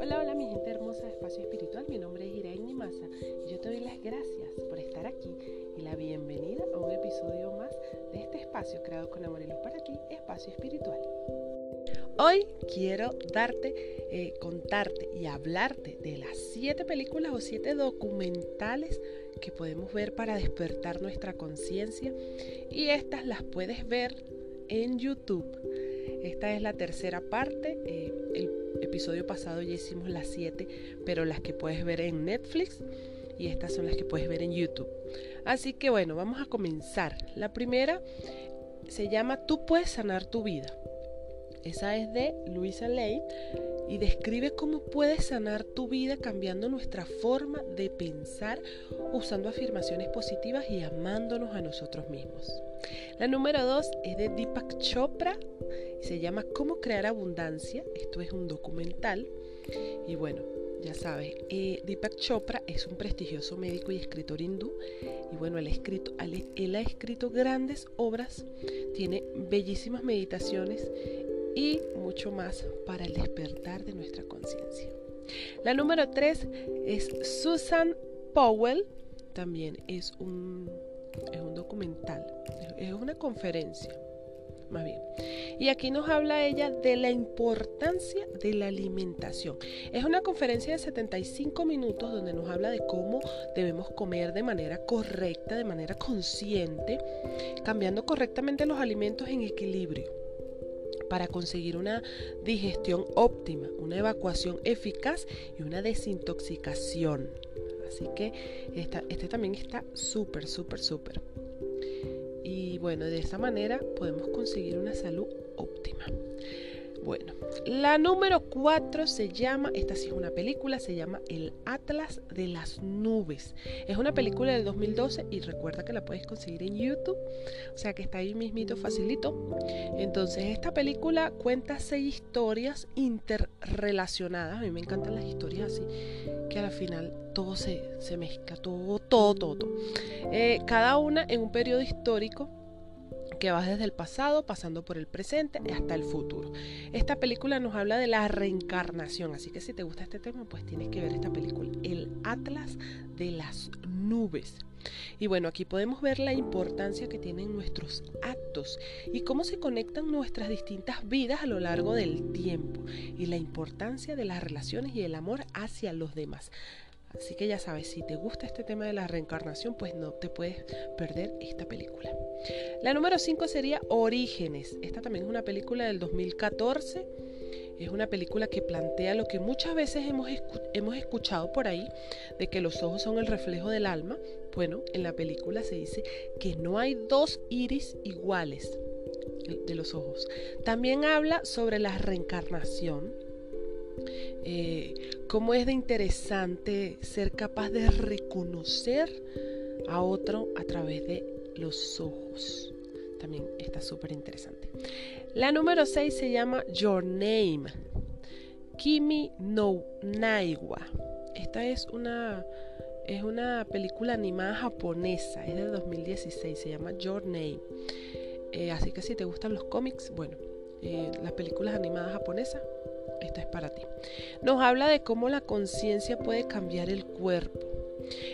Hola, hola mi gente hermosa de Espacio Espiritual, mi nombre es Irene Maza y yo te doy las gracias por estar aquí y la bienvenida a un episodio más de este espacio creado con amor y luz para ti, Espacio Espiritual. Hoy quiero darte, eh, contarte y hablarte de las siete películas o siete documentales que podemos ver para despertar nuestra conciencia y estas las puedes ver en YouTube. Esta es la tercera parte. Eh, el episodio pasado ya hicimos las siete, pero las que puedes ver en Netflix y estas son las que puedes ver en YouTube. Así que bueno, vamos a comenzar. La primera se llama Tú puedes sanar tu vida. Esa es de Luisa Lane y describe cómo puedes sanar tu vida cambiando nuestra forma de pensar usando afirmaciones positivas y amándonos a nosotros mismos. La número dos es de Deepak Chopra y se llama Cómo crear abundancia. Esto es un documental y bueno, ya sabes, eh, Deepak Chopra es un prestigioso médico y escritor hindú y bueno, él escrito, él ha escrito grandes obras, tiene bellísimas meditaciones y mucho más para el despertar de nuestra conciencia. La número 3 es Susan Powell, también es un, es un documental, es una conferencia, más bien. Y aquí nos habla ella de la importancia de la alimentación. Es una conferencia de 75 minutos donde nos habla de cómo debemos comer de manera correcta, de manera consciente, cambiando correctamente los alimentos en equilibrio para conseguir una digestión óptima, una evacuación eficaz y una desintoxicación. Así que este también está súper, súper, súper. Y bueno, de esa manera podemos conseguir una salud óptima. Bueno, la número 4 se llama, esta sí es una película, se llama El Atlas de las Nubes. Es una película del 2012 y recuerda que la puedes conseguir en YouTube, o sea que está ahí mismito facilito. Entonces, esta película cuenta seis historias interrelacionadas. A mí me encantan las historias así, que al final todo se, se mezcla, todo, todo, todo. Eh, cada una en un periodo histórico que va desde el pasado, pasando por el presente hasta el futuro. Esta película nos habla de la reencarnación, así que si te gusta este tema, pues tienes que ver esta película, El Atlas de las Nubes. Y bueno, aquí podemos ver la importancia que tienen nuestros actos y cómo se conectan nuestras distintas vidas a lo largo del tiempo y la importancia de las relaciones y el amor hacia los demás. Así que ya sabes, si te gusta este tema de la reencarnación, pues no te puedes perder esta película. La número 5 sería Orígenes. Esta también es una película del 2014. Es una película que plantea lo que muchas veces hemos, hemos escuchado por ahí, de que los ojos son el reflejo del alma. Bueno, en la película se dice que no hay dos iris iguales de los ojos. También habla sobre la reencarnación eh, cómo es de interesante ser capaz de reconocer a otro a través de los ojos. También está súper interesante. La número 6 se llama Your Name. Kimi no Naiwa. Esta es una, es una película animada japonesa, es de 2016, se llama Your Name. Eh, así que si te gustan los cómics, bueno, eh, las películas animadas japonesas, esta es para ti. Nos habla de cómo la conciencia puede cambiar el cuerpo.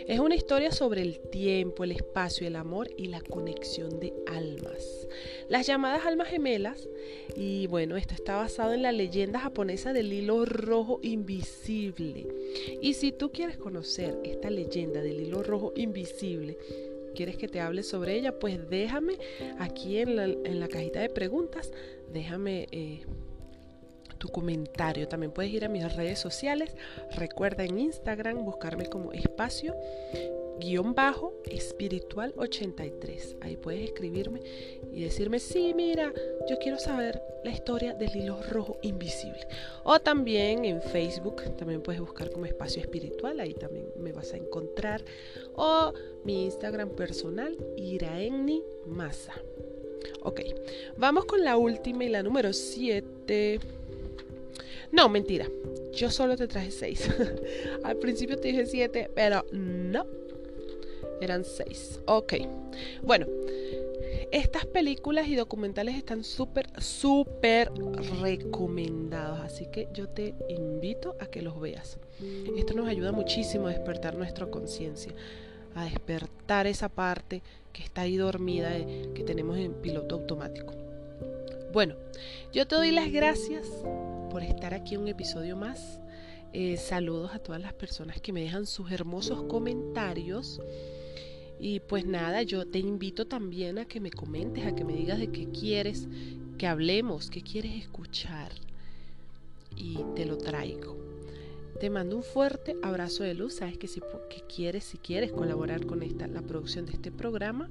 Es una historia sobre el tiempo, el espacio, el amor y la conexión de almas. Las llamadas almas gemelas, y bueno, esto está basado en la leyenda japonesa del hilo rojo invisible. Y si tú quieres conocer esta leyenda del hilo rojo invisible, quieres que te hable sobre ella, pues déjame aquí en la, cajita de preguntas, déjame... Eh, tu comentario. También puedes ir a mis redes sociales. Recuerda en Instagram buscarme como espacio guion bajo espiritual 83. Ahí puedes escribirme y decirme, sí, mira, yo quiero saber la historia del hilo rojo invisible. O también en Facebook, también puedes buscar como espacio espiritual, ahí también me vas a encontrar. O mi Instagram personal, Iraenni Masa. Ok, vamos con la última y la número 7. No, mentira. Yo solo te traje seis. Al principio te dije siete, pero no. Eran seis. Ok. Bueno, Estas películas y documentales están súper, súper recomendados, así que yo te invito a que los veas. Esto nos ayuda muchísimo a despertar nuestra conciencia, a despertar esa parte que está ahí dormida, eh, que tenemos en piloto automático. Bueno, yo te doy las gracias por estar aquí un episodio más. Eh, saludos a todas las personas que me dejan sus hermosos comentarios. Y pues nada, yo te invito también a que me comentes, a que me digas de qué quieres que hablemos, qué quieres escuchar. Y te lo traigo. Te mando un fuerte abrazo de luz. Sabes que si quieres, si quieres colaborar con esta, la producción de este programa,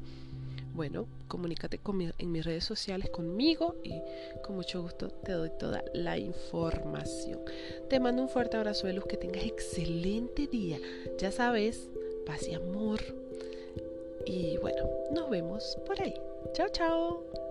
bueno, comunícate en mis redes sociales conmigo y con mucho gusto te doy toda la información. Te mando un fuerte abrazo de luz, que tengas excelente día. Ya sabes, paz y amor. Y bueno, nos vemos por ahí. Chao, chao.